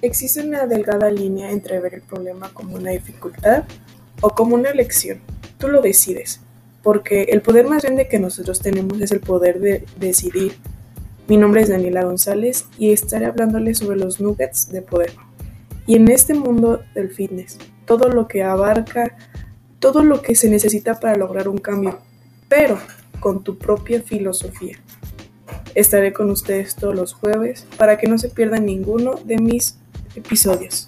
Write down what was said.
Existe una delgada línea entre ver el problema como una dificultad o como una elección. Tú lo decides, porque el poder más grande que nosotros tenemos es el poder de decidir. Mi nombre es Daniela González y estaré hablándoles sobre los nuggets de poder. Y en este mundo del fitness, todo lo que abarca, todo lo que se necesita para lograr un cambio, pero con tu propia filosofía. Estaré con ustedes todos los jueves para que no se pierdan ninguno de mis episodios.